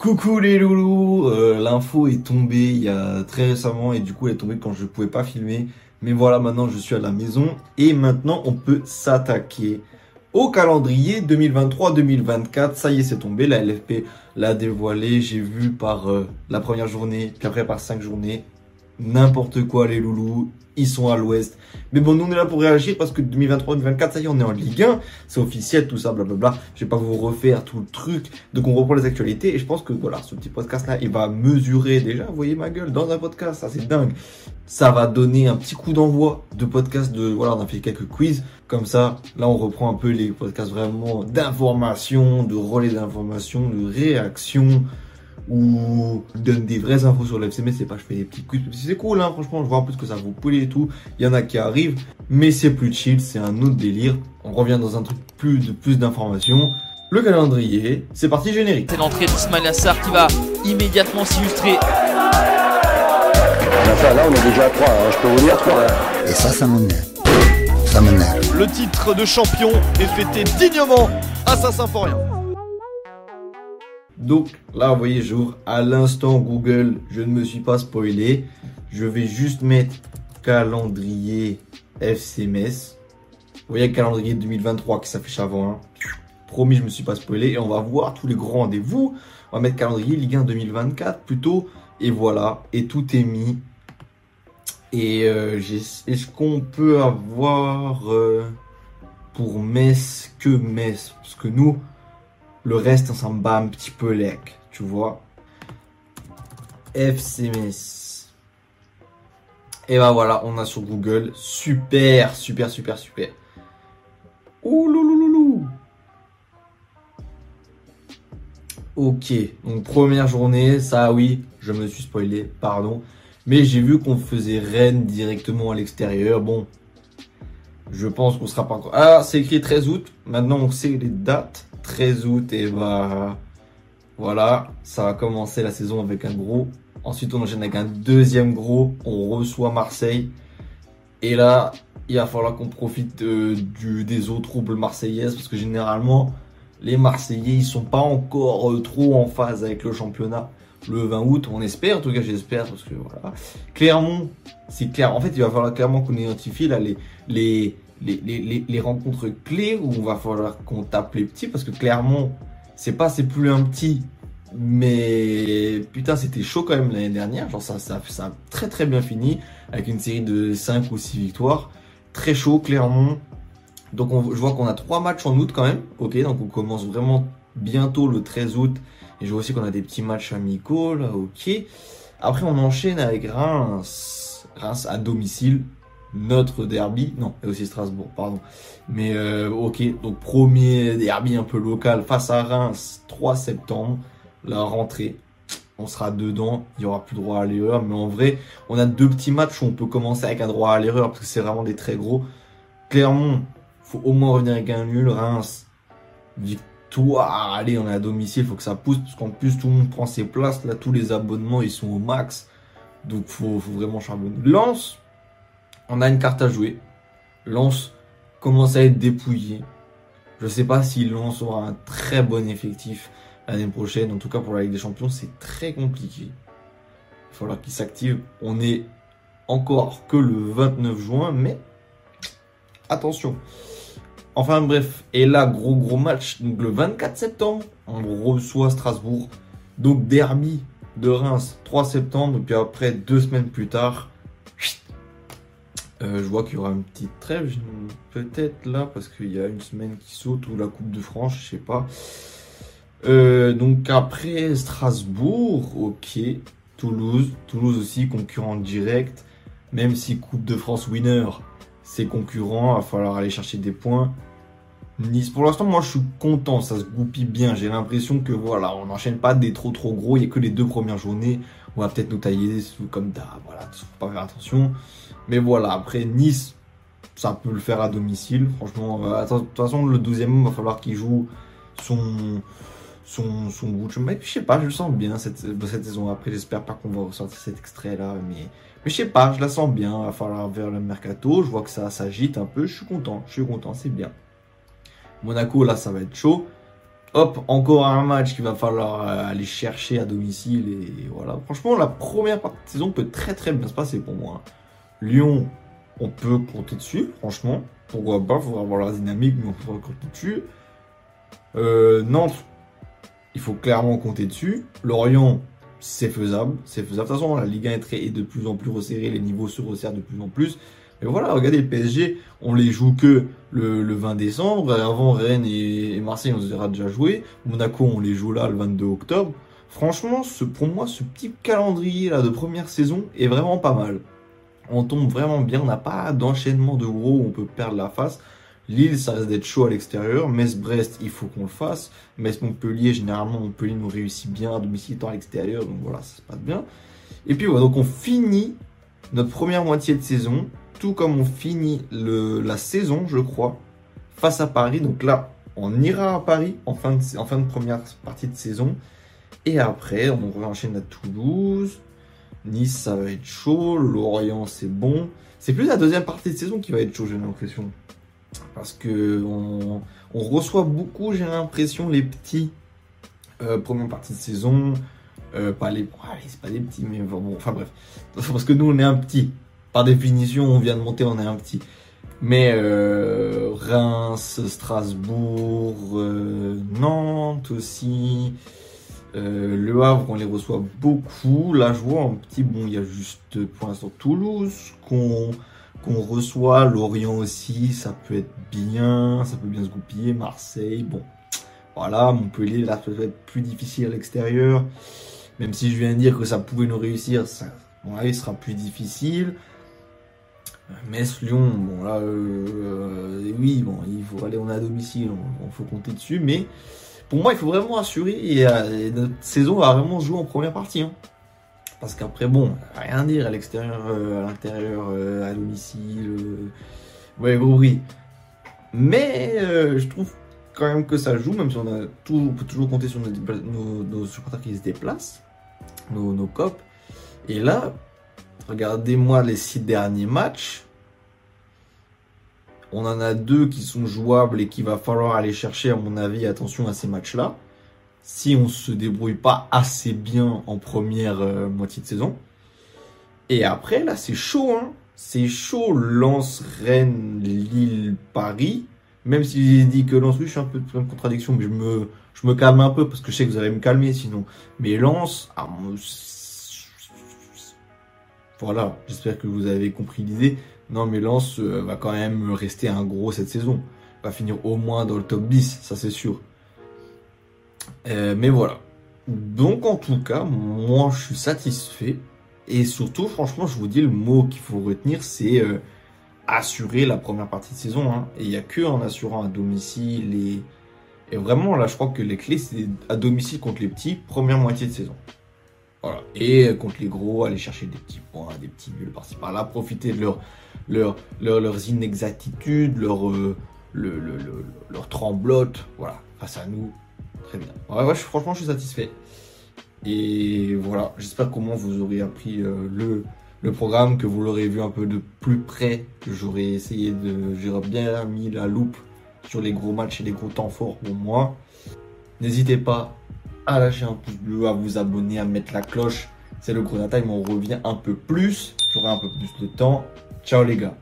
Coucou les loulous, euh, l'info est tombée il y a très récemment et du coup elle est tombée quand je pouvais pas filmer. Mais voilà, maintenant je suis à la maison et maintenant on peut s'attaquer au calendrier 2023-2024. Ça y est, c'est tombé, la LFP l'a dévoilé, j'ai vu par euh, la première journée, puis après par cinq journées. N'importe quoi les loulous, ils sont à l'ouest. Mais bon, nous on est là pour réagir parce que 2023-2024, ça y est, on est en Ligue 1, c'est officiel, tout ça, blablabla. Je vais pas vous refaire tout le truc. Donc on reprend les actualités et je pense que voilà, ce petit podcast là, il va mesurer déjà, vous voyez ma gueule, dans un podcast, ça c'est dingue. Ça va donner un petit coup d'envoi de podcast de, voilà, on a fait quelques quiz. Comme ça, là on reprend un peu les podcasts vraiment d'information, de relais d'information, de réaction ou donne des vraies infos sur l'FCM, c'est pas je fais des petits quiz. C'est cool, hein, franchement, je vois un peu ce que ça vous plaît et tout. Il y en a qui arrivent, mais c'est plus chill, c'est un autre délire. On revient dans un truc plus de plus d'informations. Le calendrier, c'est parti générique. C'est l'entrée d'Ismail Assar qui va immédiatement s'illustrer. Enfin, là, on est déjà à 3, hein, je peux vous dire 3. Et ça, ça m'énerve. Ça m'énerve. Le titre de champion est fêté dignement à Saint-Symphorien. Donc là, vous voyez, j'ouvre à l'instant Google, je ne me suis pas spoilé. Je vais juste mettre calendrier FCMS. Vous voyez le calendrier 2023 qui s'affiche avant. Hein. Promis, je me suis pas spoilé. Et on va voir tous les grands rendez-vous. On va mettre calendrier Ligue 1 2024 plutôt. Et voilà, et tout est mis. Et euh, est-ce qu'on peut avoir euh, pour Metz que Metz? Parce que nous, le reste, ça me bat un petit peu lec, tu vois. FCMS. Et bah voilà, on a sur Google. Super, super, super, super. Ouh. Ok, donc première journée, ça oui, je me suis spoilé, pardon. Mais j'ai vu qu'on faisait Rennes directement à l'extérieur. Bon, je pense qu'on sera pas encore. Ah, c'est écrit 13 août. Maintenant, on sait les dates. 13 août, et bah voilà, ça va commencer la saison avec un gros. Ensuite, on enchaîne avec un deuxième gros. On reçoit Marseille. Et là, il va falloir qu'on profite du, des eaux troubles marseillaises parce que généralement, les Marseillais, ils sont pas encore euh, trop en phase avec le championnat. Le 20 août, on espère, en tout cas j'espère, parce que voilà. Clermont, c'est clair. En fait, il va falloir clairement qu'on identifie là les, les, les, rencontres clés où on va falloir qu'on tape les petits parce que clairement, c'est pas, c'est plus un petit, mais putain, c'était chaud quand même l'année dernière. Genre, ça, ça, ça a très très bien fini avec une série de 5 ou 6 victoires. Très chaud, clairement. Donc, on, je vois qu'on a trois matchs en août quand même. Ok, donc on commence vraiment bientôt le 13 août. Et je vois aussi qu'on a des petits matchs amicaux là, ok. Après, on enchaîne avec Reims. Reims à domicile notre derby, non, et aussi Strasbourg, pardon. Mais euh, ok, donc premier derby un peu local face à Reims, 3 septembre, la rentrée. On sera dedans, il y aura plus droit à l'erreur, mais en vrai, on a deux petits matchs où on peut commencer avec un droit à l'erreur parce que c'est vraiment des très gros. Clermont, faut au moins revenir avec un nul. Reims, victoire. Allez, on est à domicile, faut que ça pousse parce qu'en plus tout le monde prend ses places. Là, tous les abonnements ils sont au max, donc faut, faut vraiment charbonner. Lance, on a une carte à jouer. Lance commence à être dépouillé. Je ne sais pas si Lance aura un très bon effectif l'année prochaine. En tout cas, pour la Ligue des Champions, c'est très compliqué. Il va falloir qu'il s'active. On est encore que le 29 juin, mais attention. Enfin bref, et là, gros gros match. Donc le 24 septembre, on reçoit Strasbourg. Donc derby de Reims, 3 septembre. Puis après, deux semaines plus tard, euh, je vois qu'il y aura une petite trêve, peut-être là, parce qu'il y a une semaine qui saute, ou la Coupe de France, je sais pas. Euh, donc après Strasbourg, ok. Toulouse, Toulouse aussi concurrent direct. Même si Coupe de France winner, c'est concurrent, il va falloir aller chercher des points. Nice, pour l'instant, moi je suis content, ça se goupille bien. J'ai l'impression que voilà, on n'enchaîne pas des trop trop gros. Il n'y a que les deux premières journées. On va peut-être nous tailler comme d'hab. Voilà, faut pas faire attention. Mais voilà, après Nice, ça peut le faire à domicile. Franchement, euh, de toute façon, le 12e, il va falloir qu'il joue son, son, son bout. Je sais pas, je le sens bien cette, cette saison. Après, j'espère pas qu'on va ressortir cet extrait-là. Mais, mais je sais pas, je la sens bien. Il va falloir vers le mercato. Je vois que ça s'agite un peu. Je suis content. Je suis content, c'est bien. Monaco, là, ça va être chaud. Hop, encore un match qu'il va falloir euh, aller chercher à domicile. Et voilà. Franchement, la première partie de saison peut très très bien se passer pour moi. Lyon, on peut compter dessus, franchement. Pourquoi pas, faudra avoir la dynamique, mais on peut compter dessus. Euh, Nantes, il faut clairement compter dessus. Lorient, c'est faisable. C'est faisable. De toute façon, la Ligue 1 est, très- est de plus en plus resserrée, les niveaux se resserrent de plus en plus. Mais voilà, regardez le PSG, on les joue que le, le 20 décembre. Avant, Rennes et, et Marseille, on les aura déjà joué. Monaco, on les joue là le 22 octobre. Franchement, pour moi, ce petit calendrier là de première saison est vraiment pas mal. On tombe vraiment bien, on n'a pas d'enchaînement de gros où on peut perdre la face. Lille, ça risque d'être chaud à l'extérieur. Metz-Brest, il faut qu'on le fasse. Metz-Montpellier, généralement, Montpellier nous réussit bien à domicile étant à l'extérieur. Donc voilà, ça se passe bien. Et puis voilà, donc on finit notre première moitié de saison, tout comme on finit le, la saison, je crois, face à Paris. Donc là, on ira à Paris en fin de, en fin de première partie de saison. Et après, on enchaîne à Toulouse. Nice, ça va être chaud. Lorient, c'est bon. C'est plus la deuxième partie de saison qui va être chaud, j'ai l'impression. Parce que on, reçoit beaucoup, j'ai l'impression, les petits euh, première partie de saison. Euh, pas les. pas des petits, mais enfin bref. Parce que nous, on est un petit. Par définition, on vient de monter, on est un petit. Mais euh, Reims, Strasbourg, euh, Nantes aussi. Euh, le Havre, on les reçoit beaucoup. Là, je vois un petit, bon, il y a juste pour l'instant Toulouse qu'on reçoit. Lorient aussi, ça peut être bien, ça peut bien se goupiller. Marseille, bon. Voilà, Montpellier, là, ça peut être plus difficile à l'extérieur. Même si je viens de dire que ça pouvait nous réussir, ça, mon avis, sera plus difficile. Metz, Lyon, bon là, euh, euh, oui, bon, il faut aller, on est à domicile, on, faut compter dessus, mais pour moi, il faut vraiment assurer et, euh, notre saison va vraiment jouer en première partie. hein. Parce qu'après, bon, rien dire à l'extérieur, à l'intérieur, à domicile, ouais, gros oui. Mais je trouve quand même que ça joue, même si on, a tout, on peut toujours compter sur nos supporters qui se déplacent, nos, nos copes. Et là, regardez-moi les six derniers matchs. On en a deux qui sont jouables et qu'il va falloir aller chercher, à mon avis, attention à ces matchs-là. Si on se débrouille pas assez bien en première euh, moitié de saison. Et après, là, c'est chaud, hein. C'est chaud. Lens, Rennes, Lille, Paris. Même si j'ai dit que Lens, oui, je suis un peu en contradiction, mais je me, calme un peu parce que je sais que vous allez me calmer sinon. Mais Lens, ah, voilà, j'espère que vous avez compris l'idée. Non, mais Lens euh, va quand même rester un gros cette saison. Va finir au moins dans le top 10, ça c'est sûr. Euh, mais voilà. Donc en tout cas, moi je suis satisfait. Et surtout, franchement, je vous dis, le mot qu'il faut retenir, c'est euh, assurer la première partie de saison. hein. Et il n'y a que en assurant à domicile. Et, et vraiment, là, je crois que les clés, c'est à domicile contre les petits, première moitié de saison. Et euh, contre les gros, aller chercher des petits points, des petits nuls par-ci par-là, profiter de leur, leur, leur- leurs inexactitudes, leur, euh, le, le, le- leur voilà, face à nous. Très bien. Franchement, je suis satisfait. Et voilà, j'espère comment vous aurez appris euh, le, programme, que vous l'aurez vu un peu de plus près, j'aurais essayé de. J'aurais bien mis la loupe sur les gros matchs et les gros temps forts pour moi. N'hésitez pas à lâcher un pouce bleu, à vous abonner, à mettre la cloche. C'est le Corona Time, on revient un peu plus. J'aurai un peu plus de temps. Ciao les gars.